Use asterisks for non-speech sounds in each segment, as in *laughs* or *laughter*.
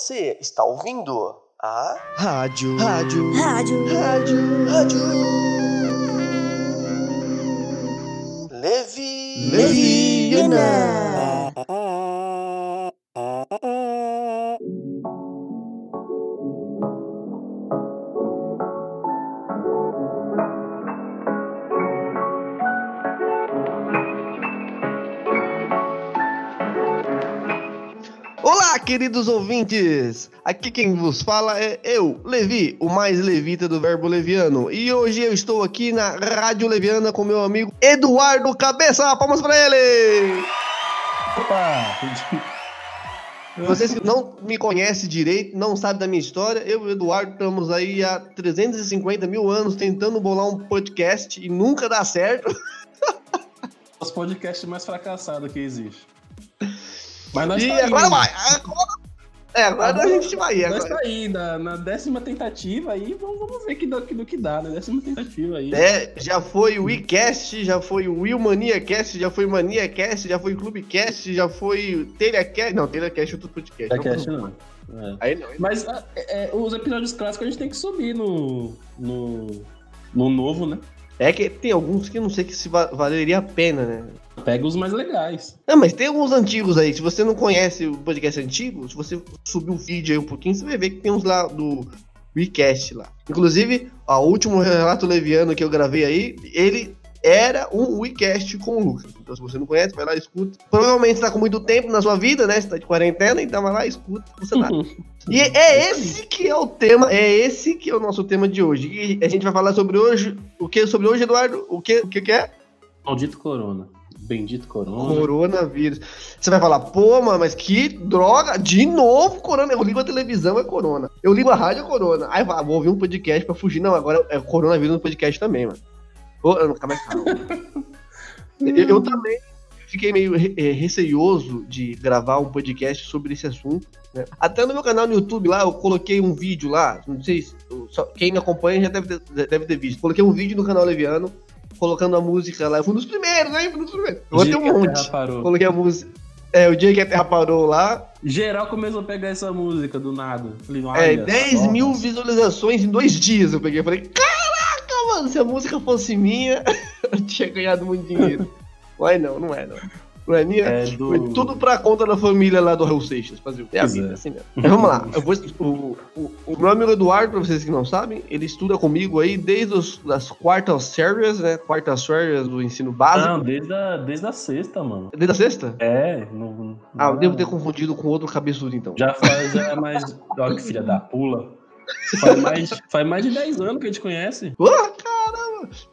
Você está ouvindo a Rádio. Rádio. Rádio. Rádio. Rádio. Levi. Leviana. Olá, queridos ouvintes! Aqui quem vos fala é eu, Levi, o mais levita do verbo leviano. E hoje eu estou aqui na Rádio Leviana com meu amigo Eduardo Cabeça. Palmas pra ele! Opa! Vocês que não me conhecem direito, não sabem da minha história, eu e o Eduardo estamos aí há 350 mil anos tentando bolar um podcast e nunca dá certo. Os podcasts mais fracassados que existe. Mas nós e tá aí, agora vai! Agora... É, agora, a gente vai. Nós Agora. tá aí, na, na décima tentativa aí, vamos, vamos ver que do, que do que dá, né? Décima tentativa aí. É, já foi o WeCast, já foi o Will Mania Cast, já foi Mania Cast, já foi Clubecast, já foi TelhaCast. Não, TelhaCast é outro podcast. Podcast não. É. Aí não. aí não. Mas ah, é, é, os episódios clássicos a gente tem que subir no. no. no novo, né? É que tem alguns que eu não sei que se va- valeria a pena, né? Pega os mais legais. Não, mas tem alguns antigos aí. Se você não conhece o podcast antigo, se você subir o vídeo aí um pouquinho, você vai ver que tem uns lá do WeCast lá. Inclusive, o último relato leviano que eu gravei aí, ele era um WeCast com o Lucas. Então, se você não conhece, vai lá e escuta. Provavelmente você tá com muito tempo na sua vida, né? Você tá de quarentena, então vai lá e escuta. Você nada. *laughs* E é esse que é o tema, é esse que é o nosso tema de hoje. E a gente vai falar sobre hoje, o que sobre hoje, Eduardo? O que, o que, que é? Maldito Corona. Bendito Corona. Coronavírus. Você vai falar, pô, mano, mas que droga, de novo corona. Eu ligo a televisão, é corona. Eu ligo a rádio, é corona. Aí vai, vou ouvir um podcast pra fugir. Não, agora é coronavírus no podcast também, mano. Ô, eu calma aí, calma. *laughs* eu, eu também fiquei meio re- eh, receioso de gravar um podcast sobre esse assunto. né? Até no meu canal no YouTube lá, eu coloquei um vídeo lá. Não sei se só- quem me acompanha já deve ter, deve ter visto. Coloquei um vídeo no canal Leviano, colocando a música lá. Eu fui um dos primeiros, né? Fui um dos primeiros. Eu Dia um monte. Coloquei a música. É, o dia que a Terra parou lá. Geral começou a pegar essa música do nada. Falei, É, olha 10 só. mil visualizações em dois dias. Eu peguei falei, caraca, mano, se a música fosse minha, *laughs* eu tinha ganhado muito dinheiro. *laughs* Mas não, não é, não. É minha. É do... Foi tudo pra conta da família lá do Raul Seixas, fazer o É a Pois vida, é. assim mesmo. Mas vamos lá. Eu vou, o, o, o meu amigo Eduardo, pra vocês que não sabem, ele estuda comigo aí desde os, as quartas séries, né? Quartas séries do ensino básico. Não, desde a, desde a sexta, mano. Desde a sexta? É, Ah, eu não- devo ter confundido com outro cabeçudo, então. Já faz, já é mais. Olha que filha da pula. Faz mais, faz mais de 10 anos que a gente conhece. Caramba!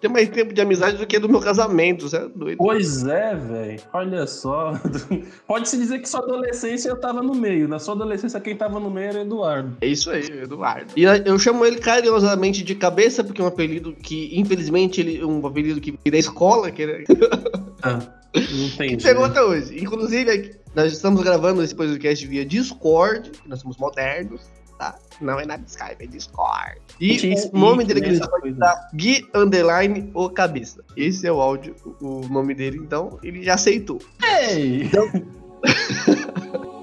Tem mais tempo de amizade do que do meu casamento, você é doido. Pois é, velho. Olha só. *laughs* Pode-se dizer que sua adolescência eu tava no meio. Na sua adolescência, quem tava no meio era Eduardo. É isso aí, Eduardo. E eu chamo ele carinhosamente de cabeça, porque é um apelido que, infelizmente, ele um apelido que veio da escola, que, ele- *laughs* Ah, não que entendi. pegou até hoje. Inclusive, nós estamos gravando esse podcast via Discord, que nós somos modernos, tá? Não é nada de Skype, é Discord. E o nome dele que ele essa vai dar Gui Underline o Cabeça. Esse é o áudio, o nome dele, então ele já aceitou. Ei! *laughs*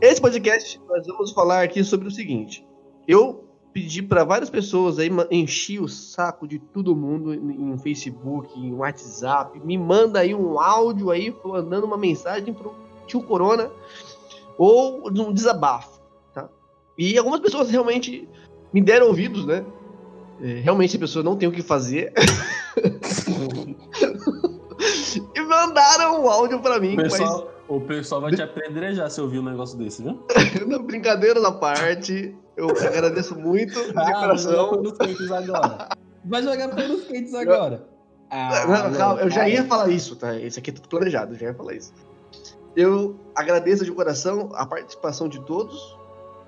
Esse podcast nós vamos falar aqui sobre o seguinte. Eu pedi para várias pessoas aí, enchi o saco de todo mundo em Facebook, em WhatsApp, me manda aí um áudio aí mandando uma mensagem pro tio Corona ou um desabafo, tá? E algumas pessoas realmente me deram ouvidos, né? É, Realmente a pessoa não tem o que fazer. *laughs* e mandaram um áudio para mim, O mas pessoal, o pessoal vai te apedrejar se ouvir um negócio desse, viu? *laughs* Não, brincadeira à parte, eu agradeço muito de Ah, coração. pelos quentes agora. Vai jogar pelos quentes agora. Ah, Não, calma, eu já ia falar isso, tá? Isso aqui é tudo planejado, eu já ia falar isso. Eu agradeço de coração a participação de todos.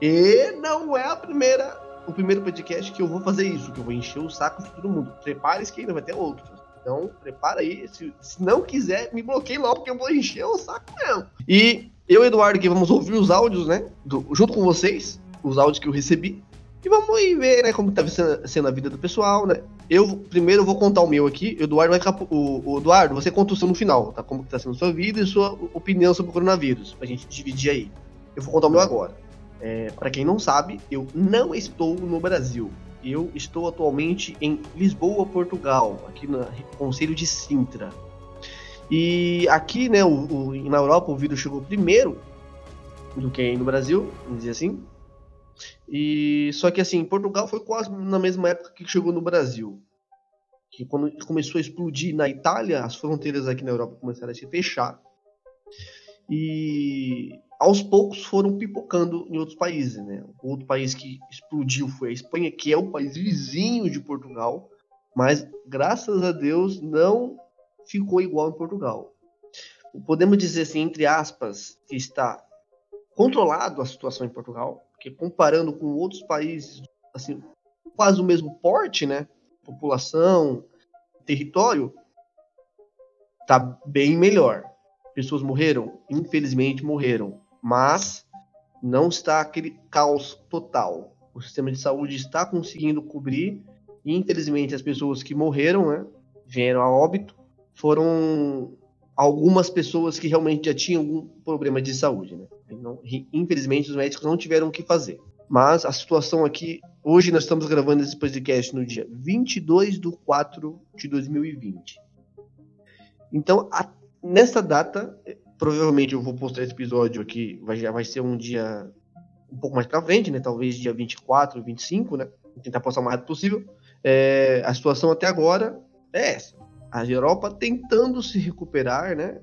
E não é a primeira, o primeiro podcast que eu vou fazer isso, que eu vou encher o saco de todo mundo. Prepare-se que ainda vai ter outros. Então, prepara aí. Se, se não quiser, me bloqueie logo, porque eu vou encher o saco mesmo. E eu e Eduardo aqui vamos ouvir os áudios, né? do- junto com vocês, os áudios que eu recebi. E vamos aí ver, né, como tá sendo- a vida do pessoal, né? Eu primeiro vou contar o meu aqui. Eduardo vai. O, o Eduardo, você conta o seu no final, tá? Como que tá sendo a sua vida e sua opinião sobre o coronavírus. Pra gente dividir aí. Eu vou contar o meu agora. É, para quem não sabe, eu não estou no Brasil. Eu estou atualmente em Lisboa, Portugal, aqui no Conselho de Sintra. E aqui, né, o, o, na Europa o vírus chegou primeiro do que no Brasil, vamos dizer assim. E só que assim, Portugal foi quase na mesma época que chegou no Brasil. Que quando começou a explodir na Itália, as fronteiras aqui na Europa começaram a se fechar. E aos poucos foram pipocando em outros países, né? Outro país que explodiu foi a Espanha, que é o país vizinho de Portugal, mas graças a Deus não ficou igual em Portugal. Podemos dizer assim, entre aspas, que está controlado a situação em Portugal, porque comparando com outros países, assim, quase o mesmo porte, né? População, território, tá bem melhor. Pessoas morreram? Infelizmente morreram. Mas não está aquele caos total. O sistema de saúde está conseguindo cobrir. E infelizmente as pessoas que morreram, né? Vieram a óbito. Foram algumas pessoas que realmente já tinham algum problema de saúde, né? Não, infelizmente, os médicos não tiveram o que fazer. Mas a situação aqui, hoje nós estamos gravando esse podcast no dia 22 de 4 de 2020. Então, a, nessa data, provavelmente eu vou postar esse episódio aqui, vai, já vai ser um dia um pouco mais pra frente, né? Talvez dia 24, 25, né? Vou tentar postar o mais rápido possível. É, a situação até agora é essa. A Europa tentando se recuperar, né?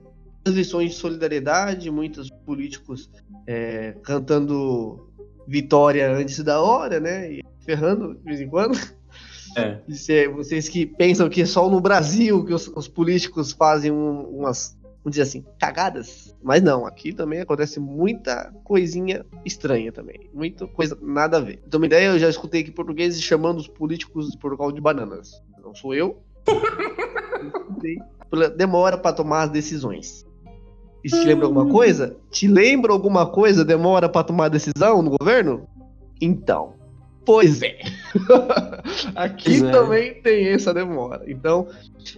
Lições de solidariedade, muitos políticos é, cantando vitória antes da hora, né? E ferrando de vez em quando. É. Vocês que pensam que é só no Brasil que os, os políticos fazem um, umas, vamos dizer assim, cagadas. Mas não, aqui também acontece muita coisinha estranha também. Muita coisa nada a ver. Então, uma ideia, eu já escutei aqui portugueses chamando os políticos de Portugal de bananas. Não sou eu. *laughs* Demora para tomar as decisões. Isso te lembra alguma hum. coisa? Te lembra alguma coisa? Demora para tomar decisão no governo? Então, pois é. *laughs* Aqui é. também tem essa demora. Então,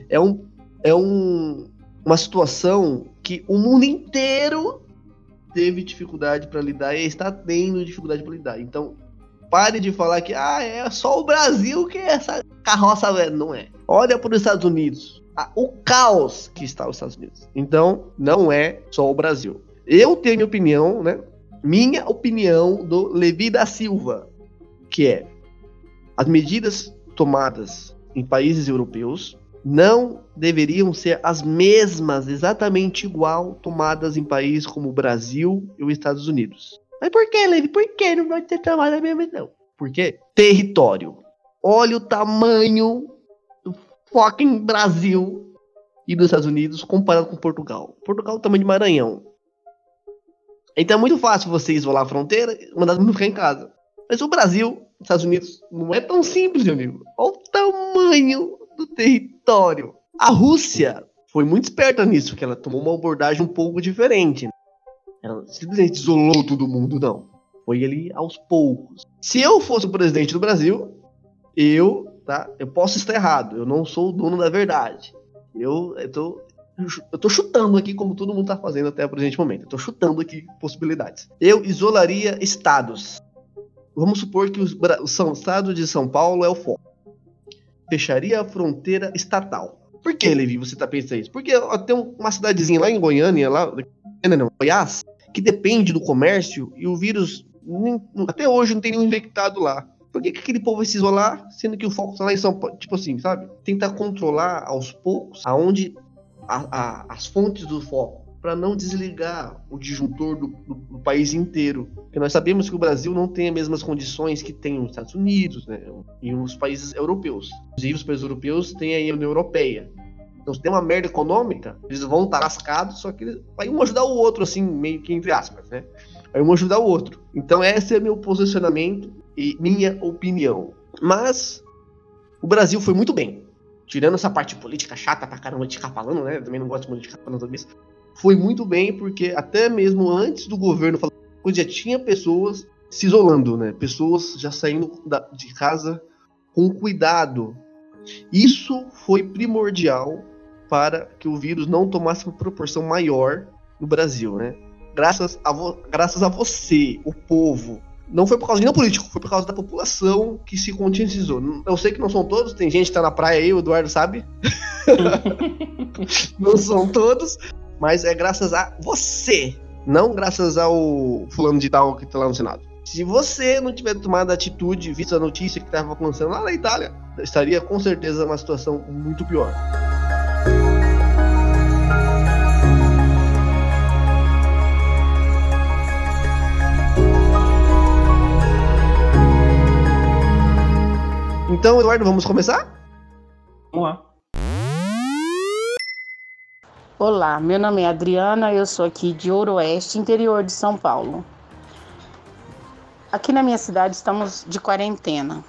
é um é um, uma situação que o mundo inteiro teve dificuldade para lidar e está tendo dificuldade para lidar. Então, pare de falar que ah, é só o Brasil que é essa carroça velha. Não é. Olha para os Estados Unidos o caos que está os Estados Unidos. Então, não é só o Brasil. Eu tenho minha opinião, né? Minha opinião do Levi da Silva, que é as medidas tomadas em países europeus não deveriam ser as mesmas, exatamente igual, tomadas em países como o Brasil e os Estados Unidos. Mas por que, Levi? Por que não vai ter tomada a mesma? Não. Por quê? Território. Olha o tamanho fucking Brasil e dos Estados Unidos comparado com Portugal. Portugal é o tamanho de Maranhão. Então é muito fácil você isolar a fronteira e mandar todo mundo ficar em casa. Mas o Brasil, Estados Unidos, não é tão simples, meu amigo. Olha o tamanho do território. A Rússia foi muito esperta nisso, que ela tomou uma abordagem um pouco diferente. Ela simplesmente isolou todo mundo, não. Foi ali aos poucos. Se eu fosse o presidente do Brasil, eu tá? Eu posso estar errado, eu não sou o dono da verdade. Eu, eu, tô, eu tô chutando aqui como todo mundo tá fazendo até o presente momento. Eu tô chutando aqui possibilidades. Eu isolaria estados. Vamos supor que o, estado de São Paulo é o foco. Fecharia a fronteira estatal. Por que, Levi, você tá pensando isso? Porque ó, tem uma cidadezinha lá em Goiânia, lá, Goiás, que depende do comércio e o vírus até hoje não tem nenhum infectado lá. Por que, que aquele povo vai se isolar, sendo que o foco está lá em São Paulo? Tipo assim, sabe? Tentar controlar aos poucos aonde a, a, as fontes do foco para não desligar o disjuntor do, do, do, país inteiro. Porque nós sabemos que o Brasil não tem as mesmas condições que tem os Estados Unidos né, e os países europeus. Inclusive, os países europeus têm a União Europeia. Então, se tem uma merda econômica, eles vão estar lascados, só que eles, vai um ajudar o outro, assim, meio que entre aspas, né? Vai um ajudar o outro. Então, esse é meu posicionamento e minha opinião. Mas o Brasil foi muito bem. Tirando essa parte política chata pra caramba de ficar falando, né? Eu também não gosto muito de ficar falando sobre isso. Foi muito bem, porque até mesmo antes do governo falar, já tinha pessoas se isolando, né? Pessoas já saindo da, de casa com cuidado Isso foi primordial para que o vírus não tomasse uma proporção maior no Brasil, né? Graças a, graças a você, o povo. Não foi por causa de nenhum político, foi por causa da população que se conscientizou. Eu sei que não são todos, tem gente que tá na praia aí, o Eduardo sabe. *laughs* não são todos, mas é graças a você, não graças ao fulano de tal que tá lá no Senado. Se você não tiver tomado atitude, visto a notícia que estava acontecendo lá na Itália, estaria com certeza uma situação muito pior. Então, Eduardo, vamos começar? Vamos lá. Olá, meu nome é Adriana, eu sou aqui de Oeste, interior de São Paulo. Aqui na minha cidade estamos de quarentena.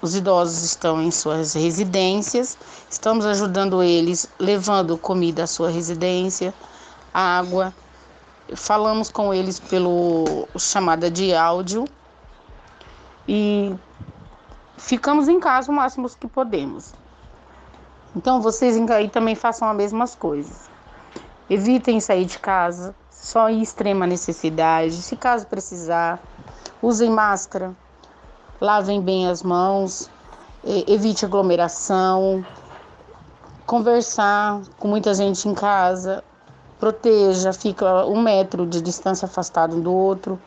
Os idosos estão em suas residências, estamos ajudando eles, levando comida à sua residência, água. Falamos com eles pelo chamada de áudio e ficamos em casa o máximo que podemos. Então vocês aí também façam as mesmas coisas. Evitem sair de casa, só em extrema necessidade, se caso precisar usem máscara, lavem bem as mãos, evite aglomeração, conversar com muita gente em casa, proteja, fica um metro de distância afastado um do outro.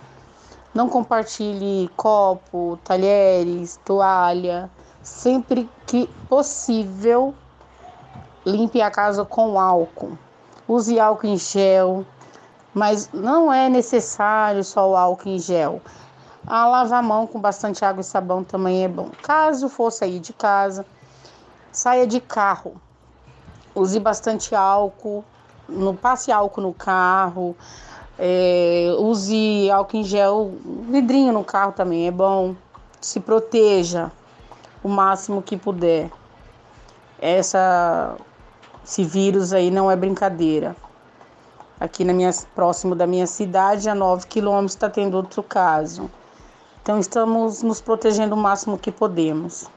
Não compartilhe copo, talheres, toalha. Sempre que possível, limpe a casa com álcool. Use álcool em gel, mas não é necessário só o álcool em gel. A lavar a mão com bastante água e sabão também é bom. Caso for sair de casa, saia de carro. Use bastante álcool, no, passe álcool no carro. É, use álcool em gel, vidrinho no carro também é bom. Se proteja o máximo que puder. Essa, esse vírus aí não é brincadeira. Aqui na minha, próximo da minha cidade, a 9 quilômetros, está tendo outro caso. Então estamos nos protegendo o máximo que podemos.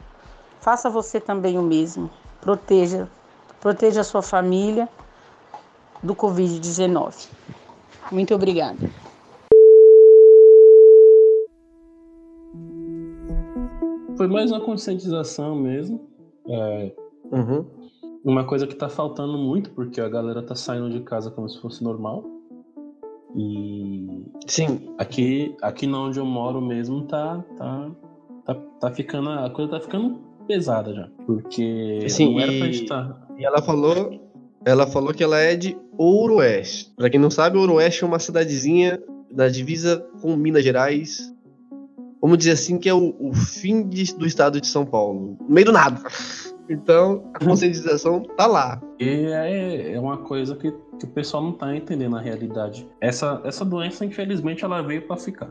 Faça você também o mesmo. Proteja, proteja a sua família do Covid-19. Muito obrigada. Foi mais uma conscientização mesmo. É, uhum. Uma coisa que tá faltando muito, porque a galera tá saindo de casa como se fosse normal. E sim, aqui aqui onde eu moro mesmo tá tá tá, tá ficando a coisa tá ficando pesada já, porque sim, não era pra estar. E ela falou ela falou que ela é de Ouroeste. Para quem não sabe, Ouroeste é uma cidadezinha da divisa com Minas Gerais. Vamos dizer assim que é o, o fim de, do estado de São Paulo. No meio do nada. Então, a conscientização tá lá. E é, é uma coisa que, que o pessoal não tá entendendo na realidade. Essa, essa doença, infelizmente, ela veio para ficar.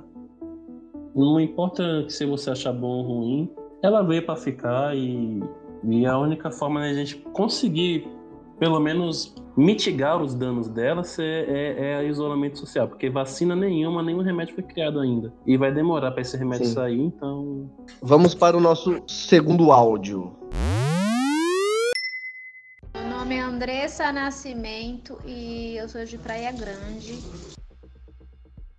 Não importa se você achar bom ou ruim, ela veio para ficar e, e a única forma de a gente conseguir, pelo menos, mitigar os danos dela é, é, é isolamento social, porque vacina nenhuma, nenhum remédio foi criado ainda. E vai demorar para esse remédio Sim. sair, então. Vamos para o nosso segundo áudio nome é Andressa Nascimento e eu sou de Praia Grande.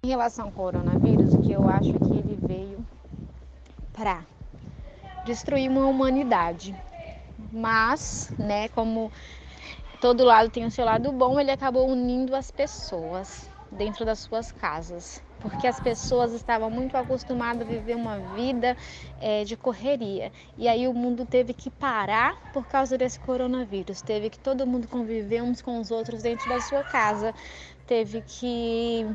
Em relação ao coronavírus, o que eu acho que ele veio para destruir uma humanidade. Mas, né, como todo lado tem o seu lado bom, ele acabou unindo as pessoas dentro das suas casas porque as pessoas estavam muito acostumadas a viver uma vida é, de correria. E aí o mundo teve que parar por causa desse coronavírus. Teve que todo mundo conviver uns com os outros dentro da sua casa. Teve que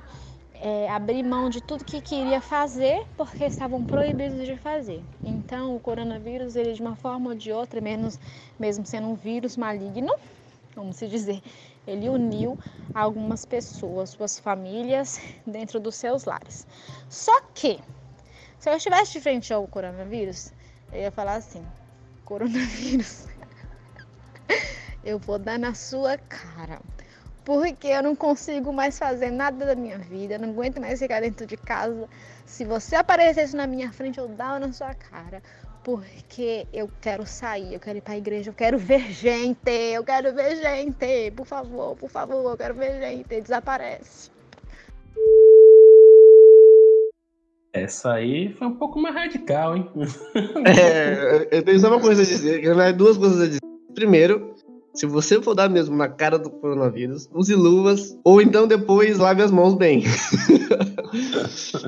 é, abrir mão de tudo que queria fazer porque estavam proibidos de fazer. Então o coronavírus, ele de uma forma ou de outra, menos, mesmo sendo um vírus maligno, vamos se dizer, ele uniu algumas pessoas, suas famílias, *laughs* dentro dos seus lares. Só que, se eu estivesse de frente ao coronavírus, eu ia falar assim: coronavírus, *laughs* eu vou dar na sua cara. Porque eu não consigo mais fazer nada da minha vida, não aguento mais ficar dentro de casa. Se você aparecesse na minha frente, eu dava na sua cara. Porque eu quero sair, eu quero ir pra igreja, eu quero ver gente, eu quero ver gente, por favor, por favor, eu quero ver gente, desaparece. Essa aí foi um pouco mais radical, hein? *laughs* É, eu tenho só uma coisa a dizer, verdade, duas coisas a dizer. Primeiro, se você for dar mesmo na cara do coronavírus, use luvas, ou então depois lave as mãos bem. *laughs*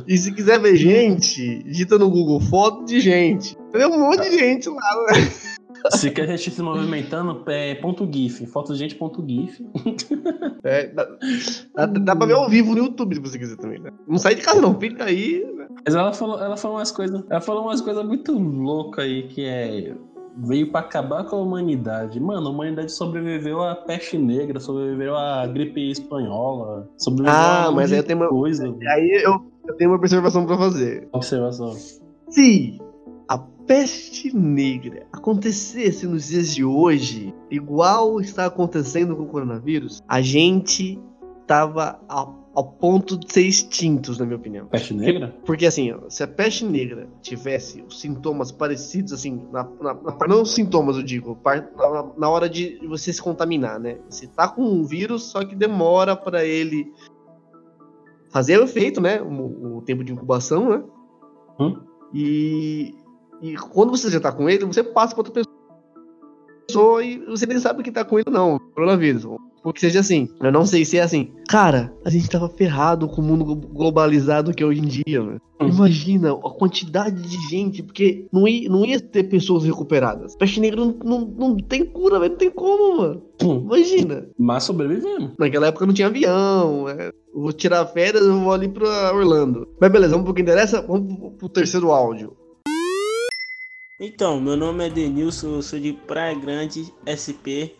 e se quiser ver gente, digita no Google foto de gente. Tem um monte de gente lá, né? Se quer a gente se movimentando, é ponto GIF, foto de gente ponto GIF. É, dá, dá, dá pra ver ao vivo no YouTube se você quiser também, né? Não sai de casa não, fica aí. Né? Mas ela falou, ela falou umas coisas. Ela falou umas coisas muito loucas aí, que é. Veio pra acabar com a humanidade. Mano, a humanidade sobreviveu à peste negra, sobreviveu à gripe espanhola, sobreviveu Ah, a mas aí eu tenho uma- coisa. Aí eu, eu tenho uma observação pra fazer. Observação. Se a peste negra acontecesse nos dias de hoje, igual está acontecendo com o coronavírus, a gente tava ao, ao ponto de ser extintos, na minha opinião. Peste negra? Porque assim, ó, se a peste negra tivesse os sintomas parecidos, assim, na, na- na- não os sintomas, eu digo, na, hora de você se contaminar, né? Você tá com um vírus, só que demora pra ele fazer o efeito, né? O, o tempo de incubação, né? Hum. E, e quando você já tá com ele, você passa pra outra pessoa e você nem sabe que tá com ele, não, coronavírus. Porque seja assim, eu não sei se é assim. Cara, a gente tava ferrado com o mundo glo- globalizado que é hoje em dia, mano. Hum. Imagina a quantidade de gente, porque não ia, não ia ter pessoas recuperadas. Peste negra não, não, não tem cura, velho. Não tem como, mano. Hum. Imagina. Mas sobrevivemos. Naquela época não tinha avião. é. Vou tirar férias, eu vou ali pra Orlando. Mas beleza, vamos pro que interessa. Vamos pro terceiro áudio. Então, meu nome é Denilson, eu sou de Praia Grande, SP.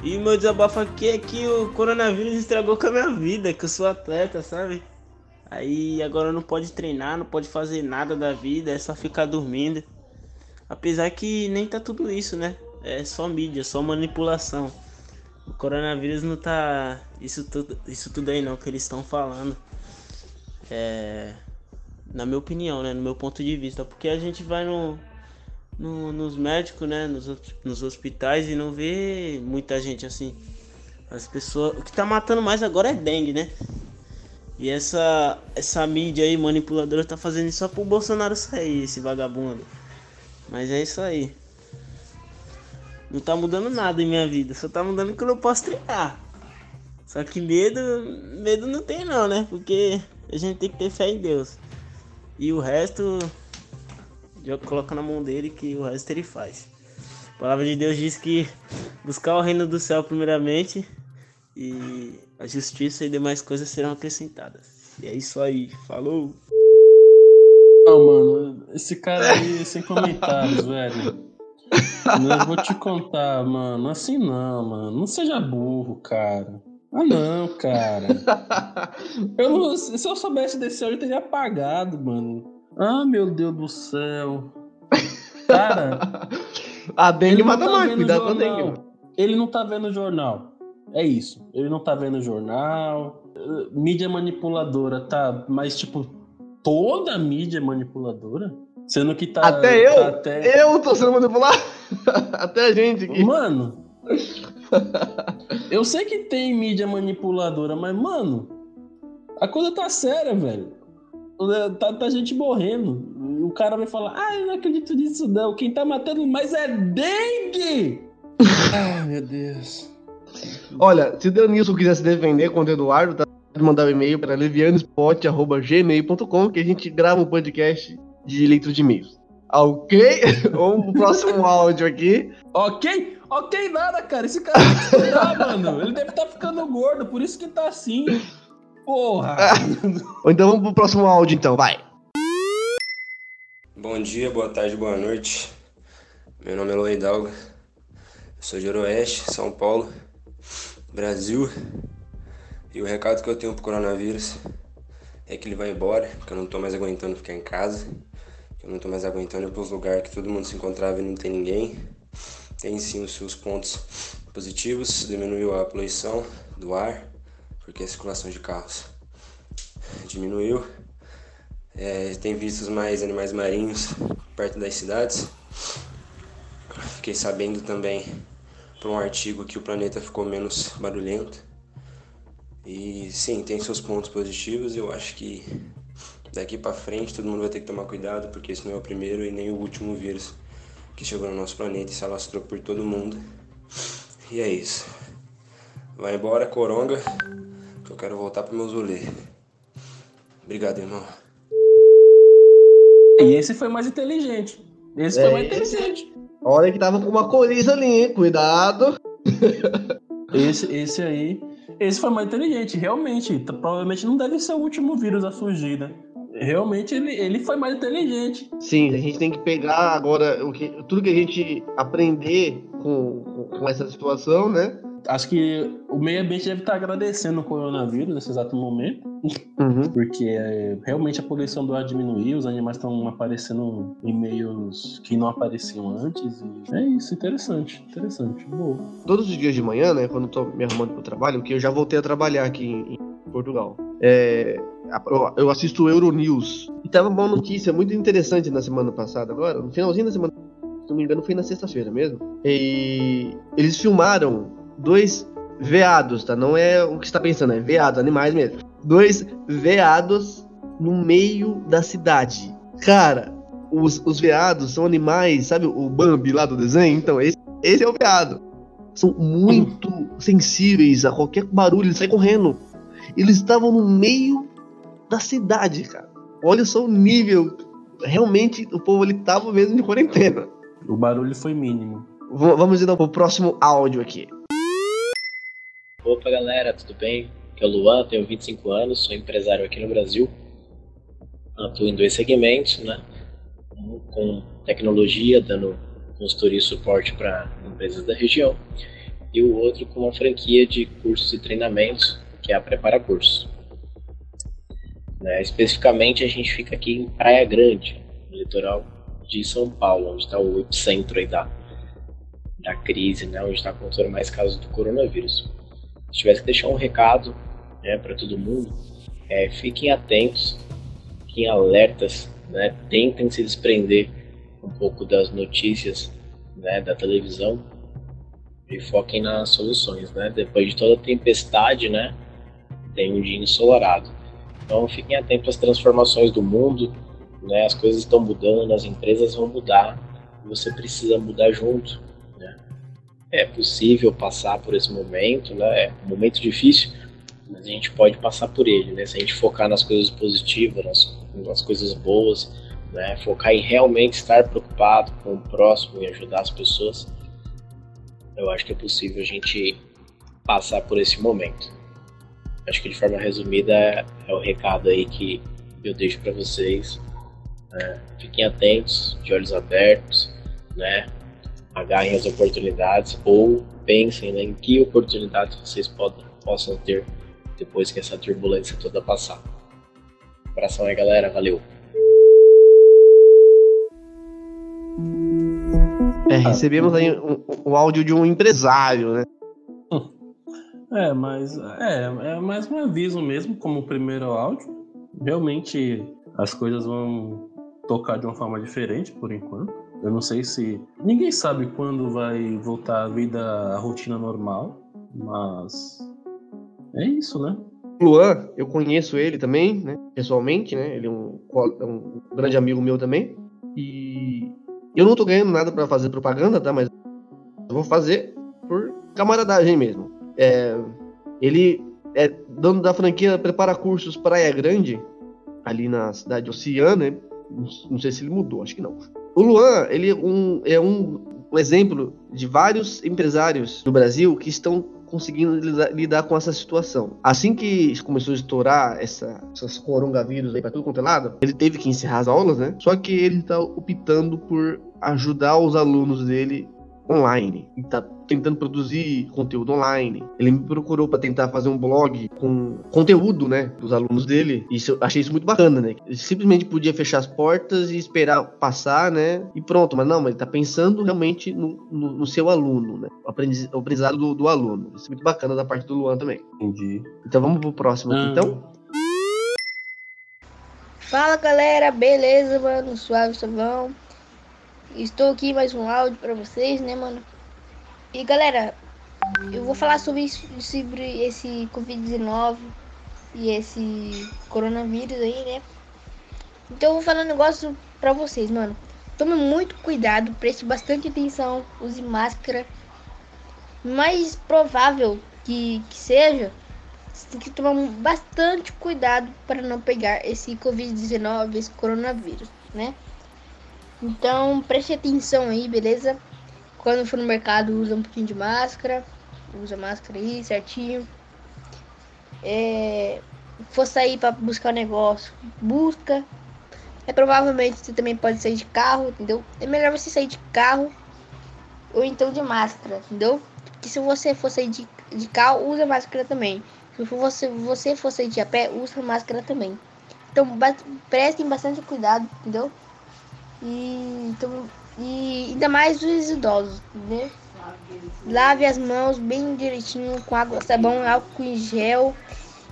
E meu desabafo aqui é que o coronavírus estragou com a minha vida, que eu sou atleta, sabe? Aí agora não pode treinar, não pode fazer nada da vida, é só ficar dormindo. Apesar que nem tá tudo isso, né? É só mídia, só manipulação. O coronavírus não tá isso tudo, isso tudo aí não que eles estão falando. É, na minha opinião, né, no meu ponto de vista, porque a gente vai no no- nos médicos, né, nos, nos hospitais e não vê muita gente assim. As pessoas, o que tá matando mais agora é dengue, né? E essa essa mídia aí manipuladora tá fazendo isso só pro Bolsonaro sair, esse vagabundo. Mas é isso aí. Não tá mudando nada em minha vida, só tá mudando que eu não posso treinar. Só que medo, medo não tem não, né? Porque a gente tem que ter fé em Deus. E o resto já coloca na mão dele que o resto ele faz. A palavra de Deus diz que buscar o reino do céu primeiramente e a justiça e demais coisas serão acrescentadas. E é isso aí, falou! Não, mano, esse cara aí, sem comentários, velho. Eu vou te contar, mano. Assim não, mano. Não seja burro, cara. Ah, não, cara. *laughs* Eu não- se eu soubesse desse eu teria apagado, mano. Ah, meu Deus do céu. Cara, A *laughs* dengue ele não mata tá mais, cuidado com a dengue. Ele não tá vendo o jornal. É isso. Ele não tá vendo o jornal. Uh, Mídia manipuladora, tá? Mas, tipo, toda mídia é manipuladora? Sendo que tá. Até eu? tá até... Eu tô sendo manipulado. *laughs* Até a gente aqui. Mano. *laughs* eu sei que tem mídia manipuladora, mas, mano. A coisa tá séria, velho. Tá, tá gente morrendo. O cara vai falar: Ah, eu não acredito nisso, não. Quem tá matando mais é dengue! *laughs* Ai, meu Deus. Olha, se o Denilson quiser se defender contra o Eduardo, tá? Pode mandar um e-mail para levianespot.gmail.com que a gente grava um podcast de leitura de e-mails. Ok? *laughs* Vamos pro próximo *laughs* áudio aqui. Ok? Ok, nada, cara. Esse cara mano. Ele deve estar ficando gordo, por isso que tá assim. Porra! Ou *laughs* então vamos pro próximo áudio, então, vai. Bom dia, boa tarde, boa noite. Meu nome é Eloy Hidalgo. Eu sou de Oeste, São Paulo, Brasil. E o recado que eu tenho pro coronavírus é que ele vai embora, que eu não tô mais aguentando ficar em casa. Que eu não tô mais aguentando ir pros lugares que todo mundo se encontrava e não tem ninguém. Tem sim os seus pontos positivos, diminuiu a poluição do ar, porque a circulação de carros diminuiu. É, tem visto mais animais marinhos perto das cidades. Fiquei sabendo também por um artigo que o planeta ficou menos barulhento. E sim, tem seus pontos positivos. Eu acho que daqui para frente todo mundo vai ter que tomar cuidado, porque esse não é o primeiro e nem o último vírus que chegou no nosso planeta e se alastrou por todo mundo. E é isso. Vai embora, coronga, que eu quero voltar pro meu zulê. Obrigado, irmão. E esse foi mais inteligente. Esse É, foi mais esse- inteligente. Olha que tava com uma coriza ali, hein? Cuidado. Esse, esse aí. Esse foi mais inteligente, realmente. T- Provavelmente não deve ser o último vírus a surgir, né? Realmente ele, ele foi mais inteligente. Sim, a gente tem que pegar agora o que, tudo que a gente aprender com- com essa situação, né? Acho que o meio ambiente deve estar agradecendo o coronavírus nesse exato momento, Uhum. *laughs* porque é, realmente a poluição do ar diminuiu, os animais estão aparecendo em meios que não apareciam antes. E é isso, interessante, interessante. Boa. Todos os dias de manhã, né? Quando eu tô me arrumando pro trabalho, porque eu já voltei a trabalhar aqui em, em Portugal. É, eu- assisto o Euronews. E tava uma notícia muito interessante na semana passada, agora, no finalzinho da semana, se não me engano, foi na sexta-feira mesmo. E eles filmaram dois veados, tá? Não é o que você tá pensando, é veados, animais mesmo. Dois veados no meio da cidade. Cara, os, os veados são animais, sabe o Bambi lá do desenho? Então, esse, esse é o veado. São muito sensíveis a qualquer barulho, eles saem correndo. Eles estavam no meio da cidade, cara. Olha só o nível. Realmente, o povo ali tava mesmo de quarentena. O barulho foi mínimo. V- vamos então pro próximo áudio aqui. Opa galera, tudo bem? Aqui é o Luan, tenho 25 anos, sou empresário aqui no Brasil. Atuo em dois segmentos, né? Um com tecnologia, dando consultoria e suporte para empresas da região, e o outro com uma franquia de cursos e treinamentos, que é a Prepara Cursos. Né? Especificamente, a gente fica aqui em Praia Grande, no litoral de São Paulo, onde está o epicentro aí da, da crise, né? onde está acontecendo mais casos do coronavírus se tivesse que deixar um recado né, para todo mundo, é, fiquem atentos, fiquem alertas, né, tentem se desprender um pouco das notícias né, da televisão e foquem nas soluções. Né? Depois de toda tempestade, né, tem um dia ensolarado. Então fiquem atentos às transformações do mundo, né, as coisas estão mudando, as empresas vão mudar, você precisa mudar junto é possível passar por esse momento, né? É um momento difícil, mas a gente pode passar por ele, né? Se a gente focar nas coisas positivas, nas, nas coisas boas, né? Focar em realmente estar preocupado com o próximo e ajudar as pessoas, eu acho que é possível a gente passar por esse momento. Acho que de forma resumida é, é o recado aí que eu deixo para vocês. né? Fiquem atentos, de olhos abertos, né? Agarrem as oportunidades ou pensem né, em que oportunidades vocês podem, possam ter depois que essa turbulência toda passar. Abração aí, galera. Valeu. É, recebemos aí um, um áudio de um empresário, né? *laughs* É, mas é, é mais um aviso mesmo, como o primeiro áudio. Realmente as coisas vão tocar de uma forma diferente por enquanto. Eu não sei se. Ninguém sabe quando vai voltar a vida, a rotina normal, mas. É isso, né? Luan, eu conheço ele também, né? Pessoalmente, né? Ele é um, é um grande amigo meu também. E eu não tô ganhando nada pra fazer propaganda, tá? Mas eu vou fazer por camaradagem mesmo. É, ele é dono da franquia Prepara Cursos Praia Grande, ali na cidade de Oceana. né? Não sei se ele mudou, acho que não. O Luan, ele é um, é um, exemplo de vários empresários do Brasil que estão conseguindo lidar, lidar com essa situação. Assim que começou a estourar essa, essas coronavírus aí pra tudo quanto é lado, ele teve que encerrar as aulas, né? Só que ele tá optando por ajudar os alunos dele online. E tá tentando produzir conteúdo online. Ele me procurou para tentar fazer um blog com conteúdo, né, dos alunos dele. E isso, eu achei isso muito bacana, né? Ele simplesmente podia fechar as portas e esperar passar, né? E pronto. Mas não, mas ele tá pensando realmente no, no, no seu aluno, né? O aprendiz- o aprendizado do, do aluno. Isso é muito bacana da parte do Luan também. Entendi. Então vamos pro próximo aqui, Ah. então. Fala galera, beleza, mano? Suave, suavão. Estou aqui mais um áudio pra vocês, né, mano? E galera, eu vou falar sobre isso, sobre esse Covid-19 e esse coronavírus aí, né? Então eu vou falar um negócio pra vocês, mano. Tome muito cuidado, preste bastante atenção, use máscara. Mais provável que, que seja, você tem que tomar bastante cuidado para não pegar esse Covid-19, esse coronavírus, né? Então preste atenção aí, beleza? Quando for no mercado, usa um pouquinho de máscara. Usa máscara aí certinho. É, for sair para buscar negócio, busca. É provavelmente você também pode sair de carro, entendeu? É melhor você sair de carro ou então de máscara, entendeu? Porque se você for sair de, de carro, usa máscara também. Se você, você for sair de a pé, usa máscara também. Então prestem bastante cuidado, entendeu? E, então, e ainda mais os idosos, né? Lave as mãos bem direitinho com água, sabão, álcool em gel.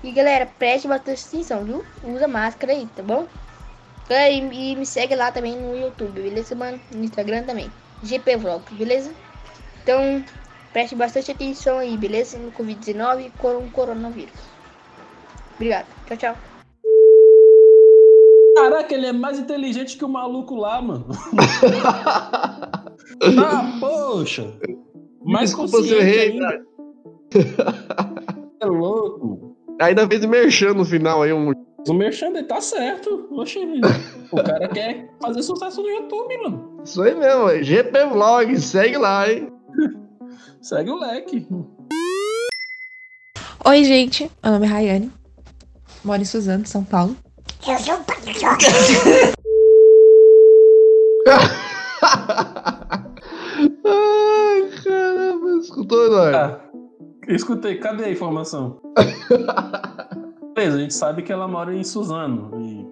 E galera, preste bastante atenção, viu? Usa máscara aí, tá bom? E, e me segue lá também no YouTube, beleza, mano? No Instagram também. GP Vlog, beleza? Então, preste bastante atenção aí, beleza? No Covid-19 e com coronavírus. Obrigado. Tchau, tchau. Caraca, ele é mais inteligente que o maluco lá, mano. *laughs* ah, poxa. Mais Desculpa se eu errei, ainda. É louco. Ainda fez merchan no final aí. Um... O merchan tá certo. Oxe, o cara quer fazer sucesso no YouTube, mano. Isso aí mesmo, é GP Vlog. Segue lá, hein? *laughs* Segue o leque. Oi, gente. Meu nome é Rayane. Moro em Suzano, São Paulo. Eu sou o Ai, caramba, escutou, Eduardo? Ah, escutei, cadê a informação? *laughs* Beleza, a gente sabe que ela mora em Suzano. E,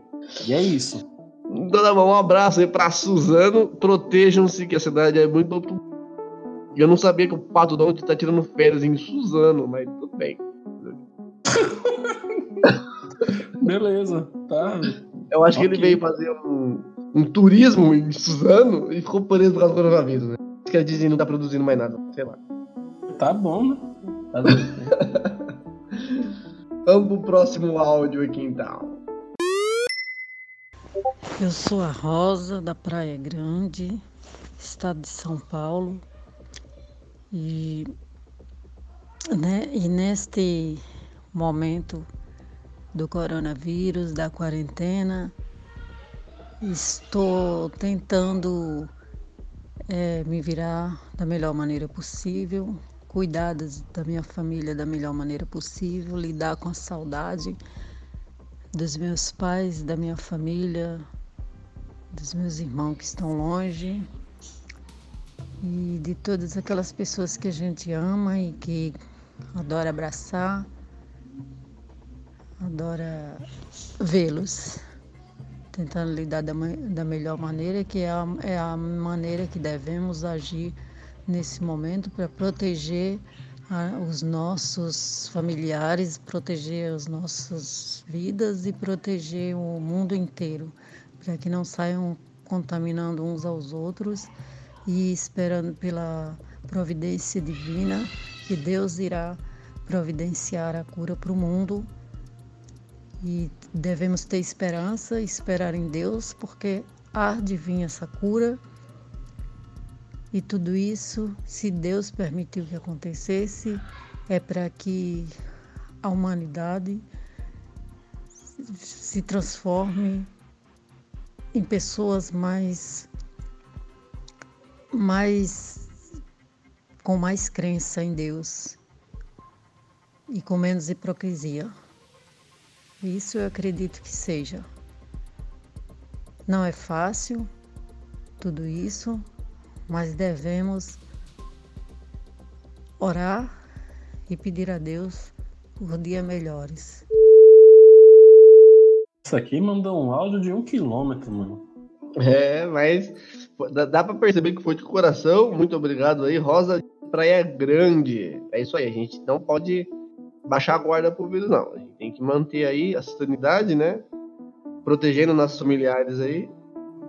e é isso. Então tá bom, um abraço aí pra Suzano. Protejam-se, que a cidade é muito. Eu não sabia que o Pato Donald tá tirando férias em Suzano, mas tudo bem. *laughs* Beleza, tá. Eu acho Ok. que ele veio fazer um, um turismo em Suzano e ficou preso por causa do coronavírus, né? Acho que a Disney não tá produzindo mais nada, sei lá. Tá bom, né? Tá bom. *laughs* Vamos pro próximo áudio aqui então. Eu sou a Rosa, da Praia Grande, estado de São Paulo. E, né, e neste momento do coronavírus, da quarentena, estou tentando eh, me virar da melhor maneira possível, cuidar da minha família da melhor maneira possível, lidar com a saudade dos meus pais, da minha família, dos meus irmãos que estão longe e de todas aquelas pessoas que a gente ama e que adora abraçar, adora vê-los, tentando lidar da, da melhor maneira, que é a, é a maneira que devemos agir nesse momento para proteger a- os nossos familiares, proteger as nossas vidas e proteger o mundo inteiro, para que não saiam contaminando uns aos outros e esperando pela providência divina que Deus irá providenciar a cura para o mundo. E devemos ter esperança, esperar em Deus, porque há de vir essa cura. E tudo isso, se Deus permitiu que acontecesse, é para que a humanidade se transforme em pessoas mais mais com mais crença em Deus e com menos hipocrisia. Isso eu acredito que seja. Não é fácil tudo isso, mas devemos orar e pedir a Deus por dias melhores. Isso aqui mandou um áudio de um quilômetro, mano. É, mas dá, dá pra perceber que foi de coração. Muito obrigado aí, Rosa de Praia Grande. É isso aí, a gente não pode baixar a guarda pro vírus, não. A gente tem que manter aí a sanidade, né? Protegendo nossos familiares aí.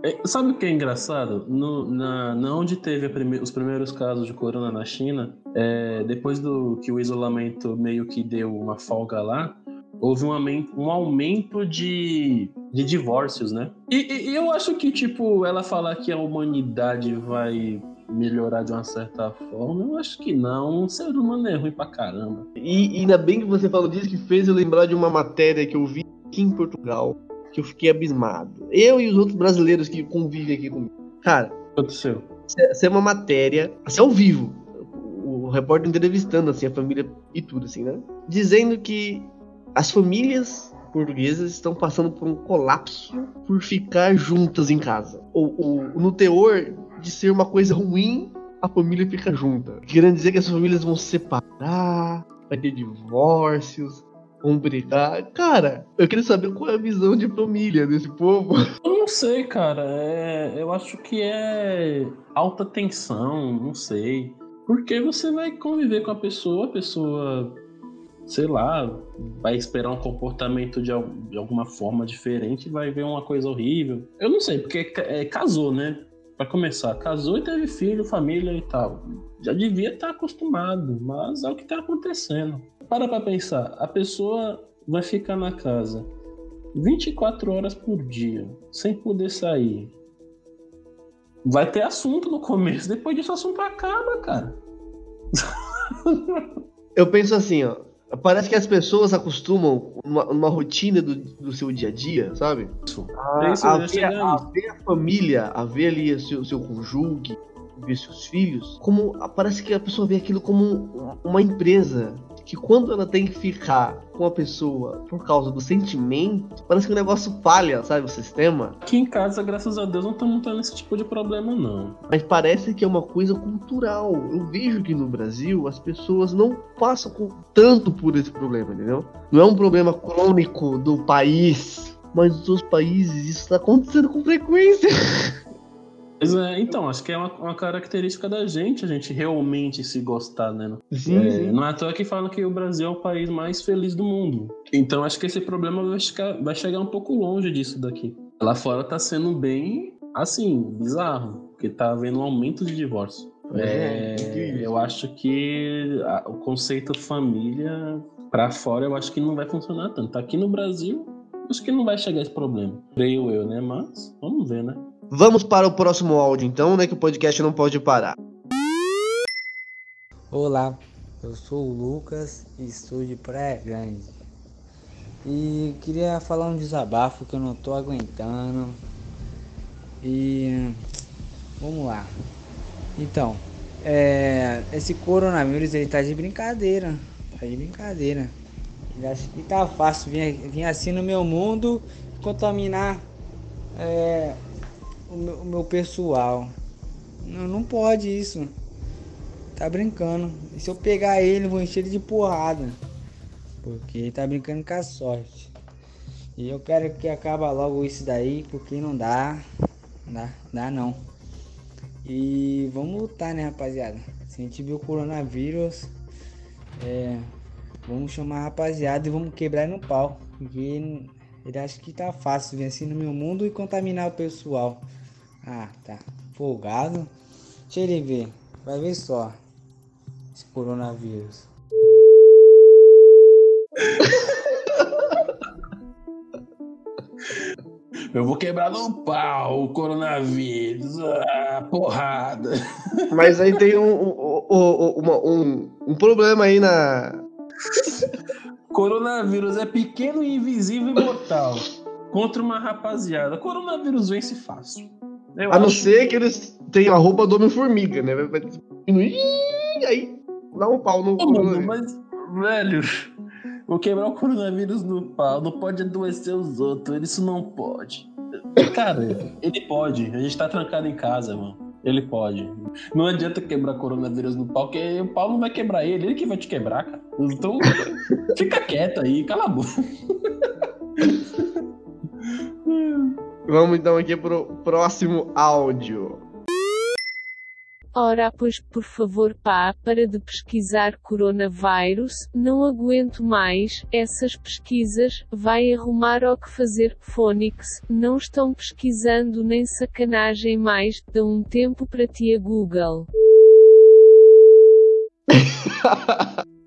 É, sabe o que é engraçado? No, na, na onde teve prime os primeiros casos de corona na China, é, depois do que o isolamento meio que deu uma folga lá, houve um aumento, um aumento de, de divórcios, né? E, e, eu acho que, tipo, ela falar que a humanidade vai melhorar de uma certa forma, eu acho que não. Um ser humano é ruim pra caramba. E, e ainda bem que você falou disso, que fez eu lembrar de uma matéria que eu vi aqui em Portugal, que eu fiquei abismado. Eu e os outros brasileiros que convivem aqui comigo. Cara, o que aconteceu? Isso é uma matéria, assim, ao vivo. O repórter entrevistando, assim, a família e tudo, assim, né? Dizendo que as famílias portuguesas estão passando por um colapso por ficar juntas em casa. Ou, ou no teor de ser uma coisa ruim, a família fica junta. Querendo dizer que as famílias vão se separar, vai ter divórcios, vão brigar. Cara, eu queria saber qual é a visão de família desse povo. *laughs* Eu não sei, cara. É, eu acho que é alta tensão, não sei. Porque você vai conviver com a pessoa, a pessoa sei lá, vai esperar um comportamento de, de alguma forma diferente e vai ver uma coisa horrível. Eu não sei, porque é, casou, né? Para começar, casou e teve filho, família e tal. Já devia estar tá acostumado, mas é o que está acontecendo. Para pra pensar, a pessoa vai ficar na casa 24 horas por dia, sem poder sair. Vai ter assunto no começo, depois disso o assunto acaba, cara. *laughs* Eu penso assim, ó, Parece que as pessoas acostumam numa, numa rotina do, do, seu dia a dia, sabe? A, Isso, a, ver, a, ver, a família, a ver ali o seu, seu conjugue, ver seus filhos, como parece que a pessoa vê aquilo como uma empresa que quando ela tem que ficar com a pessoa por causa do sentimento, parece que o negócio falha, sabe, o sistema. Aqui em casa, graças a Deus, não estamos tendo esse tipo de problema, não. Mas parece que é uma coisa cultural. Eu vejo que no Brasil as pessoas não passam tanto por esse problema, entendeu? Não é um problema crônico do país, mas nos outros países isso está acontecendo com frequência. *laughs* É, então, acho que é uma, uma, característica da gente, a gente realmente se gostar, né? Sim, é, sim. Não é à toa que falam que o Brasil é o país mais feliz do mundo. Então, acho que esse problema vai, ficar, vai chegar um pouco longe disso daqui. Lá fora tá sendo bem, assim, bizarro, porque tá havendo um aumento de divórcio. É, é eu acho que a, o conceito família para fora eu acho que não vai funcionar tanto. Aqui no Brasil, acho que não vai chegar esse problema. Creio eu, né? Mas vamos ver, né? Vamos para o próximo áudio então, né? Que o podcast não pode parar. Olá, eu sou o Lucas e sou de Praia Grande. E queria falar um desabafo que eu não tô aguentando. E vamos lá. Então, é, esse coronavírus ele tá de brincadeira. Tá de brincadeira. Ele acha que tá fácil vir, vir assim no meu mundo contaminar é, o meu, o meu pessoal. Não, não pode isso. Tá brincando. E se eu pegar ele, vou encher ele de porrada. Porque ele tá brincando com a sorte. E eu quero que acaba logo isso daí, porque não dá. Não dá, dá não. E vamos lutar, né, rapaziada? Se a gente viu o coronavírus, é, vamos chamar a rapaziada e vamos quebrar no pau. Porque ele acha que tá fácil vir assim no meu mundo e contaminar o pessoal. Ah, tá. Folgado. Deixa ele ver. Vai ver só. Esse coronavírus. *laughs* Eu vou quebrar no pau o coronavírus. Ah, porrada. *laughs* Mas aí tem um, um, um, um, problema aí na. Coronavírus é pequeno, invisível e mortal. Contra uma rapaziada. Coronavírus vence fácil. Eu a acho... não ser que eles tenham a roupa do Homem-Formiga, né? Vai diminuir aí dá um pau no. Mano, mas, velho, vou quebrar o coronavírus no pau, não pode adoecer os outros, isso não pode. Cara, ele pode, a gente tá trancado em casa, mano. Ele pode. Não adianta quebrar coronavírus no pau, porque o pau não vai quebrar ele, ele que vai te quebrar, cara. Então, fica quieto aí, cala a boca. *laughs* Vamos então aqui pro próximo áudio. Ora, pois, por favor, pá, para de pesquisar coronavírus, não aguento mais essas pesquisas, vai arrumar o que fazer. Phonics, não estão pesquisando nem sacanagem mais, dá um tempo para ti a Google. *laughs*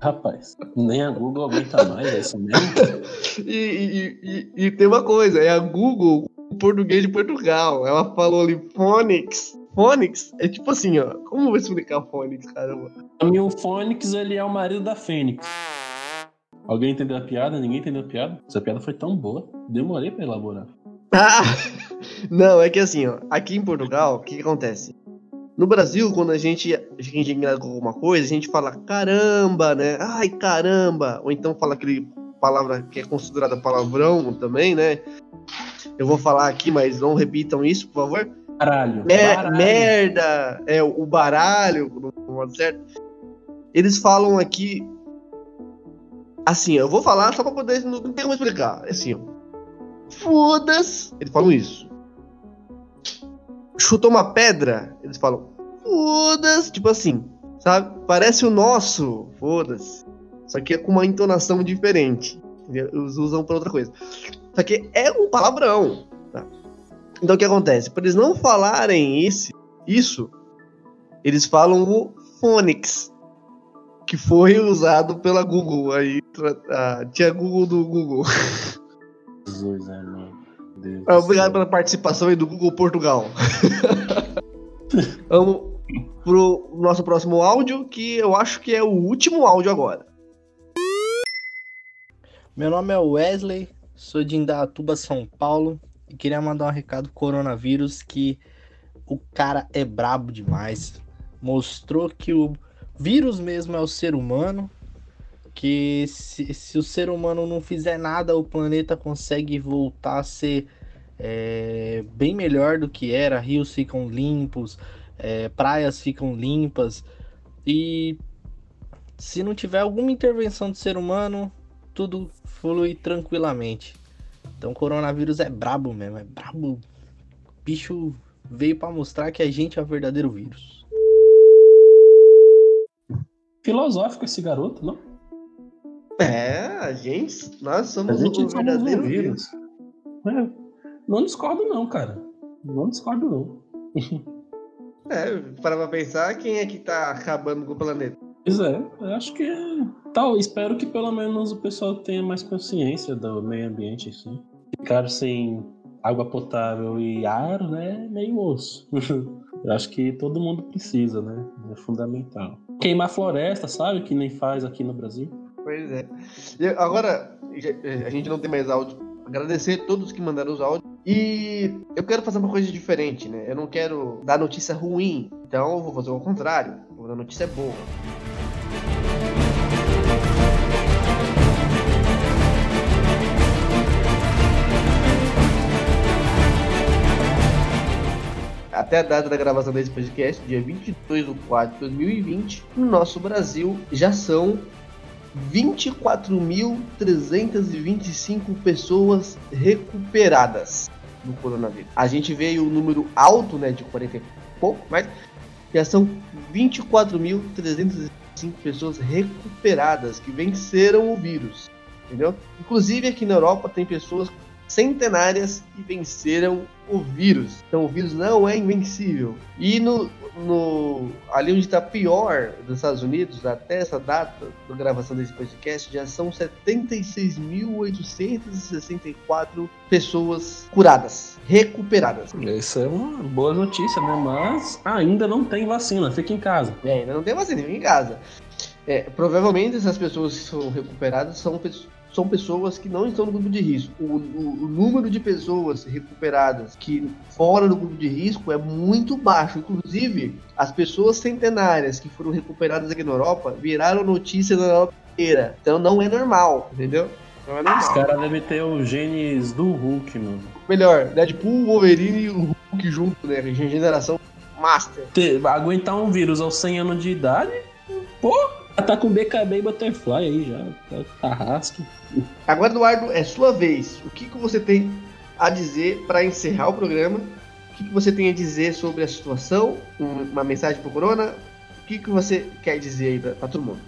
Rapaz, nem a Google aguenta mais, é isso mesmo? e, e, e, e, tem uma coisa, é a Google o português de Portugal. Ela falou ali Phonics. Phonics é tipo assim, ó. Como eu vou explicar Phonics, caramba? Pra mim, o Phonics, ele é o marido da Fênix. Alguém entendeu a piada? Ninguém entendeu a piada? Essa piada foi tão boa. Demorei pra elaborar. Ah! *laughs* Não, é que assim, ó. Aqui em Portugal, o que, que acontece? No Brasil, quando a gente, a gente com alguma coisa, a gente fala caramba, né? Ai, caramba! Ou então fala aquele palavra que é considerada palavrão também, né? Eu vou falar aqui, mas não repitam isso, por favor. Baralho. Mer baralho. Merda! É, o baralho, no modo certo. Eles falam aqui. Assim, eu vou falar só pra poder. Não tem como explicar. É assim, ó. Foda-se! Eles falam isso. Chutou uma pedra, eles falam. Foda-se! Tipo assim, sabe? Parece o nosso. Foda-se. Só que é com uma entonação diferente. Eles usam pra outra coisa. Só que é um palavrão. Tá? Então o que acontece? Para eles não falarem esse, isso, eles falam o phonics, que foi usado pela Google. Aí a tia Google do Google. *laughs* Jesus, é, mano. Deus Obrigado pela participação aí do Google Portugal. *laughs* Vamos pro nosso próximo áudio, que eu acho que é o último áudio agora. Meu nome é Wesley, sou de Indatuba, São Paulo, e queria mandar um recado coronavírus que o cara é brabo demais. Mostrou que o vírus mesmo é o ser humano, que se, se o ser humano não fizer nada, o planeta consegue voltar a ser é, bem melhor do que era. Rios ficam limpos, é, praias ficam limpas e se não tiver alguma intervenção do ser humano, tudo flui tranquilamente. Então, o coronavírus é brabo mesmo, é brabo. O bicho veio para mostrar que a gente é o verdadeiro vírus. Filosófico esse garoto, não? É, a gente, nós somos a gente o verdadeiro vírus. É, não discordo não, cara. Não discordo não. *laughs* é, para pra pensar, quem é que tá acabando com o planeta? Pois é, eu acho que tal. Espero que pelo menos o pessoal tenha mais consciência do meio ambiente, assim. Ficar sem água potável e ar, né, meio osso. *laughs* eu acho que todo mundo precisa, né? É fundamental. Queimar floresta, sabe? Que nem faz aqui no Brasil. Pois é. E agora, a gente não tem mais áudio. Agradecer a todos que mandaram os áudios. E eu quero fazer uma coisa diferente, né? Eu não quero dar notícia ruim. Então eu vou fazer o contrário. Vou dar notícia boa. até a data da gravação desse podcast, dia 22 de 4 de 2020, no nosso Brasil já são 24.325 pessoas recuperadas do coronavírus. A gente veio um número alto, né, de 40 e pouco, mas já são 24.325 pessoas recuperadas que venceram o vírus, entendeu? Inclusive aqui na Europa tem pessoas centenárias que venceram o vírus. Então o vírus não é invencível. E no, no ali onde está pior dos Estados Unidos, até essa data da gravação desse podcast, já são 76.864 pessoas curadas, recuperadas. Isso é uma boa notícia, né? Mas ainda não tem vacina, fica em casa. É, ainda não tem vacina, fica em casa. É, provavelmente essas pessoas que são recuperadas são pessoas são pessoas que não estão no grupo de risco. O, o, o, número de pessoas recuperadas que fora do grupo de risco é muito baixo. Inclusive, as pessoas centenárias que foram recuperadas aqui na Europa viraram notícia na Europa inteira. Então não é normal, entendeu? Não é normal. Os caras devem ter os genes do Hulk, mano. Melhor, Deadpool, Wolverine e o Hulk junto, né? Regeneração master. Ter, aguentar um vírus aos 100 anos de idade, pô, tá com BKB e Butterfly aí já. Tá carrasco. Agora, Eduardo, é sua vez. O que, que você tem a dizer para encerrar o programa? que, que você tem a dizer sobre a situação? Um- uma mensagem pro Corona? O que, que você quer dizer aí pra, pra todo mundo?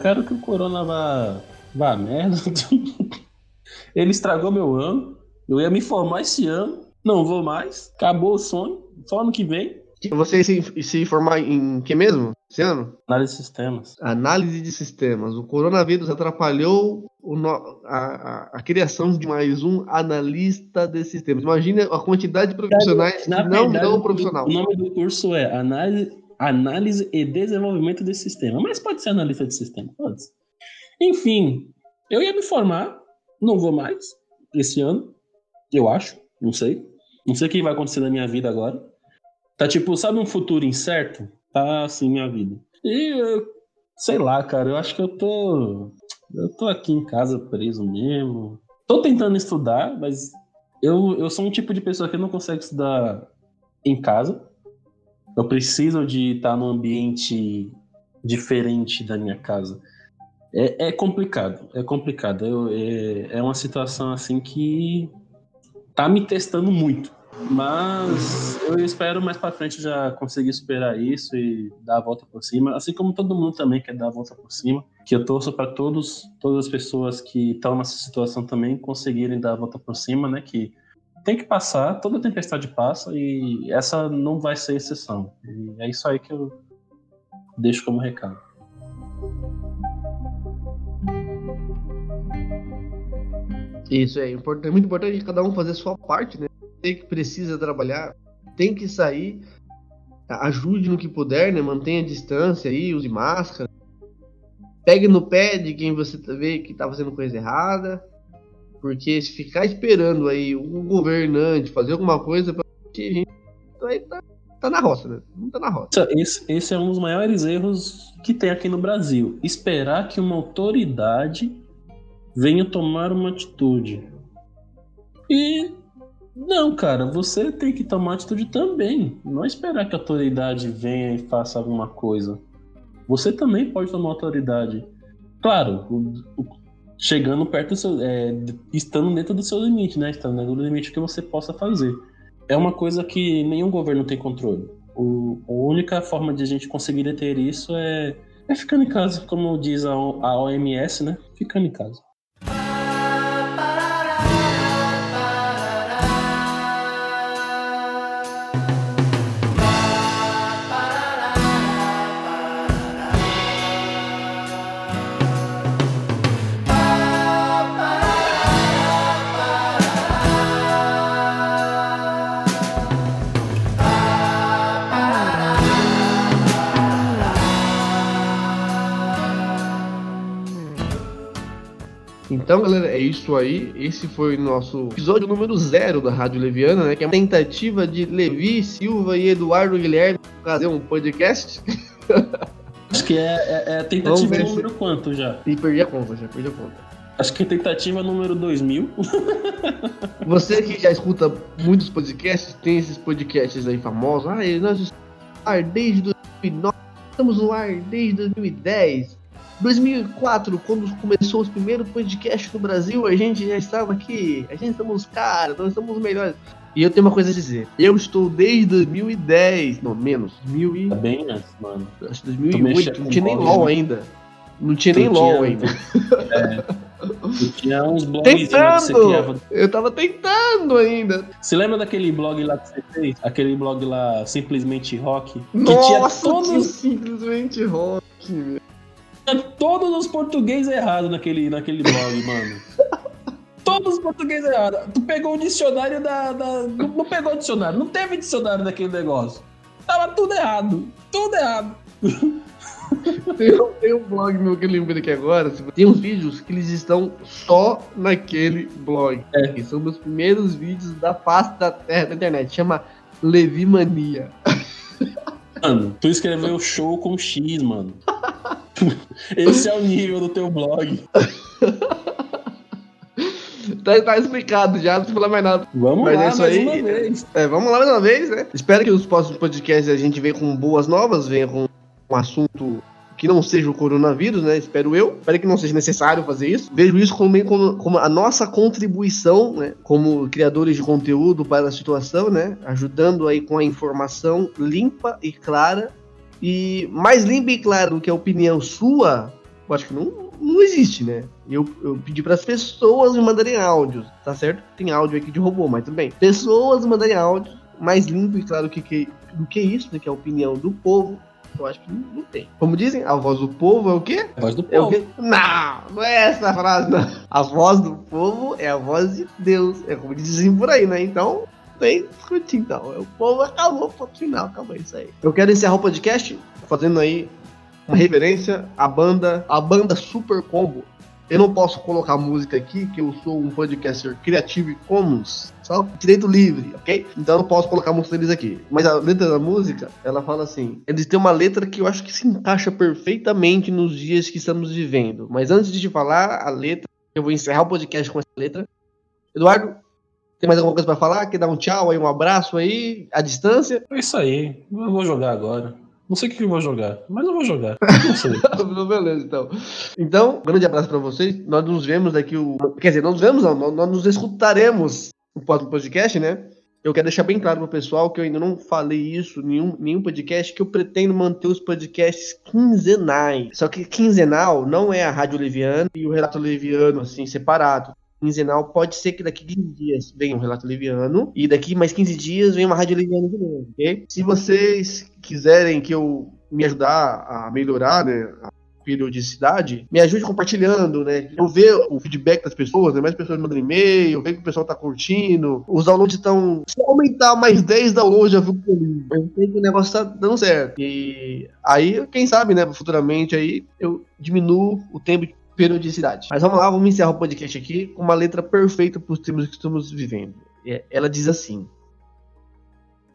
Quero que o Corona vá, vá merda. *laughs* Ele estragou meu ano. Eu ia me formar esse ano. Não vou mais. Acabou o sonho. Só ano que vem. Você se, se formar em que mesmo? Esse ano? Análise de sistemas. Análise de sistemas. O coronavírus atrapalhou no- a, a- a criação de mais um analista de sistemas. Imagina a quantidade de profissionais que Na não verdade, dão profissional. O nome do curso é análise, análise e desenvolvimento de sistema. Mas pode ser analista de sistema. Pode. Enfim, eu ia me formar. Não vou mais esse ano. Eu acho. Não sei. Não sei o que vai acontecer na minha vida agora. Tá tipo, sabe um futuro incerto? Tá assim minha vida. E eu, sei lá, cara, eu acho que eu tô. Eu tô aqui em casa preso mesmo. Tô tentando estudar, mas eu, eu sou um tipo de pessoa que não consegue estudar em casa. Eu preciso de estar num ambiente diferente da minha casa. É, é complicado, é complicado. Eu- é, é uma situação assim que tá me testando muito. Mas eu espero mais pra frente já conseguir superar isso e dar a volta por cima, assim como todo mundo também quer dar a volta por cima. Que eu torço para todos, todas as pessoas que estão nessa situação também conseguirem dar a volta por cima, né? Que tem que passar, toda tempestade passa e essa não vai ser exceção. E é isso aí que eu deixo como recado. Isso é é muito importante cada um fazer a sua parte, né? Tem que precisa trabalhar, tem que sair, a- ajude no que puder, né? Mantenha a distância aí, use máscara. Pegue no pé de quem você tá- vê que tá fazendo coisa errada. Porque se ficar esperando aí o governante fazer alguma coisa pra gente aí tá, tá na roça, né? Não tá na roça. Esse, esse é um dos maiores erros que tem aqui no Brasil. Esperar que uma autoridade venha tomar uma atitude. E não, cara, você tem que tomar atitude também. Não é esperar que a autoridade venha e faça alguma coisa. Você também pode tomar autoridade. Claro, o- o- chegando perto do seu. é, estando dentro do seu limite, né? Estando dentro do limite que você possa fazer. É uma coisa que nenhum governo tem controle. O, a única forma de a gente conseguir deter isso é, é ficando em casa, como diz a, a OMS, né? Ficando em casa. Então, galera, é isso aí. Esse foi o nosso episódio número zero da Rádio Leviana, né? Que é uma tentativa de Levi, Silva e Eduardo Guilherme fazer um podcast. *laughs* Acho que é, é, é tentativa ver se- número quanto já? E perdi a conta, já perdi a conta. Acho que é tentativa número 2000. *laughs* Você que já escuta muitos podcasts, tem esses podcasts aí famosos. Ah, nós estamos no ar desde 2009, estamos no ar desde 2010. 2004, quando começou os primeiros podcasts no Brasil, a gente já estava aqui. A gente somos os caras, nós somos os melhores. E eu tenho uma coisa a dizer. Eu estou desde 2010, não, menos, 2000 e... Tá bem antes, mano. Acho que Tu 2008, mexia não tinha nem LOL né? ainda. Não tinha nem LOL ainda. Tu tinha uns blogs que você Tentando! Eu tava tentando ainda. Você lembra daquele blog lá que você fez? Aquele blog lá, Simplesmente Rock? Que Nossa, tinha tinha todos, simplesmente rock, meu. Todos os portugueses errados naquele, naquele blog, mano. Todos os portugueses errados. Tu pegou o dicionário da. da- não, não pegou o dicionário, não teve dicionário daquele negócio. Tava tudo errado. Tudo errado. Tem, um- tem um blog meu que eu lembrei aqui agora. Tem uns vídeos que eles estão só naquele blog. É. Que são meus primeiros vídeos da face da terra da internet. Chama Levi Mania. Mano, tu escreveu show com X, mano. *laughs* Esse é o nível do teu blog. *laughs* Tá, tá explicado já, não precisa falar mais nada. Vamos Mas lá, é isso mais aí. uma vez. É, vamos lá mais uma vez, né? Espero que nos próximos podcasts a gente venha com boas novas, venha com um assunto que não seja o coronavírus, né? Espero eu. Espero que não seja necessário fazer isso. Vejo isso como, como, como a nossa contribuição, né? Como criadores de conteúdo para a situação, né? Ajudando aí com a informação limpa e clara. E mais limpa e clara do que a opinião sua, eu acho que não, não existe, né? Eu, eu pedi para as pessoas me mandarem áudios, tá certo? Tem áudio aqui de robô, mas tudo bem. Pessoas mandarem áudios mais limpo e claro que, que, do que isso, né? Que é a opinião do povo eu acho que não, não, tem. Como dizem, a voz do povo é o quê? A voz do é povo. Não, não é essa a frase, não. A voz do povo é a voz de Deus. É como dizem por aí, né? Então, tem discutir, então. O povo acabou, ponto final, acabou isso aí. Eu quero encerrar o podcast fazendo aí uma referência à banda, a banda Super Combo. Eu não posso colocar música aqui, que eu sou um podcaster Creative Commons, só direito livre, ok? Então eu não posso colocar música deles aqui. Mas a letra da música, ela fala assim: eles têm uma letra que eu acho que se encaixa perfeitamente nos dias que estamos vivendo. Mas antes de te falar a letra, eu vou encerrar o podcast com essa letra. Eduardo, tem mais alguma coisa para falar? Quer dar um tchau aí, um abraço aí, à distância? É isso aí, eu vou jogar agora. Não sei o que eu vou jogar, mas eu vou jogar. Não sei. *laughs* Beleza, então. Então, grande abraço para vocês. Nós nos vemos daqui. O... Quer dizer, não nos vemos, não. Nós nos escutaremos no próximo podcast, né? Eu quero deixar bem claro pro pessoal que eu ainda não falei isso em nenhum, nenhum podcast, que eu pretendo manter os podcasts quinzenais. Só que quinzenal não é a Rádio Leviano e o Relato Leviano, assim, separado quinzenal, pode ser que daqui 15 dias venha um relato leviano e daqui mais 15 dias venha uma rádio leviana de novo, ok? Se vocês quiserem que eu me ajudar a melhorar, né, a periodicidade, me ajude compartilhando, né? Eu ver o feedback das pessoas, né? Mais pessoas mandando e-mail, ver que o pessoal tá curtindo. Os downloads estão. Se aumentar mais 10 downloads, já fico feliz. Eu sei que o negócio tá dando certo. E aí, quem sabe, né? Futuramente aí, eu diminuo o tempo de periodicidade. Mas vamos lá, vamos encerrar o podcast aqui com uma letra perfeita para os tempos que estamos vivendo. É, ela diz assim: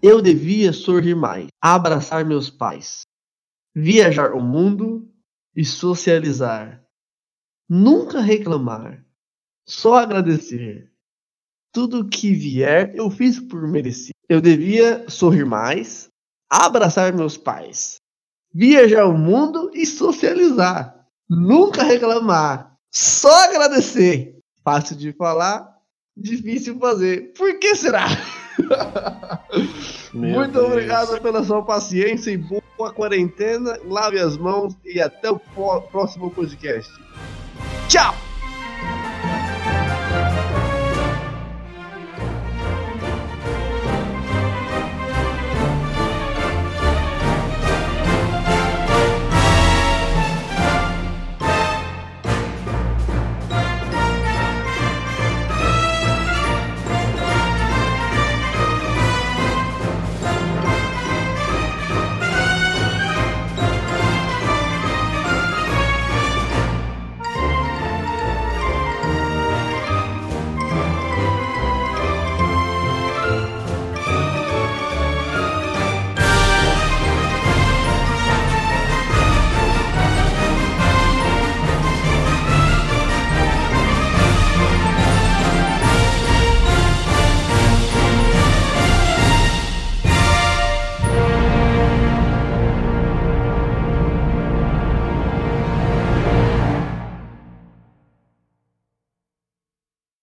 Eu devia sorrir mais, abraçar meus pais, viajar o mundo e socializar. Nunca reclamar, só agradecer. Tudo que vier eu fiz por merecer. Eu devia sorrir mais, abraçar meus pais, viajar o mundo e socializar nunca reclamar, só agradecer. Fácil de falar, difícil fazer. Por que será? *laughs* Muito Deus. obrigado pela sua paciência e boa quarentena. Lave as mãos e até o próximo podcast. Tchau!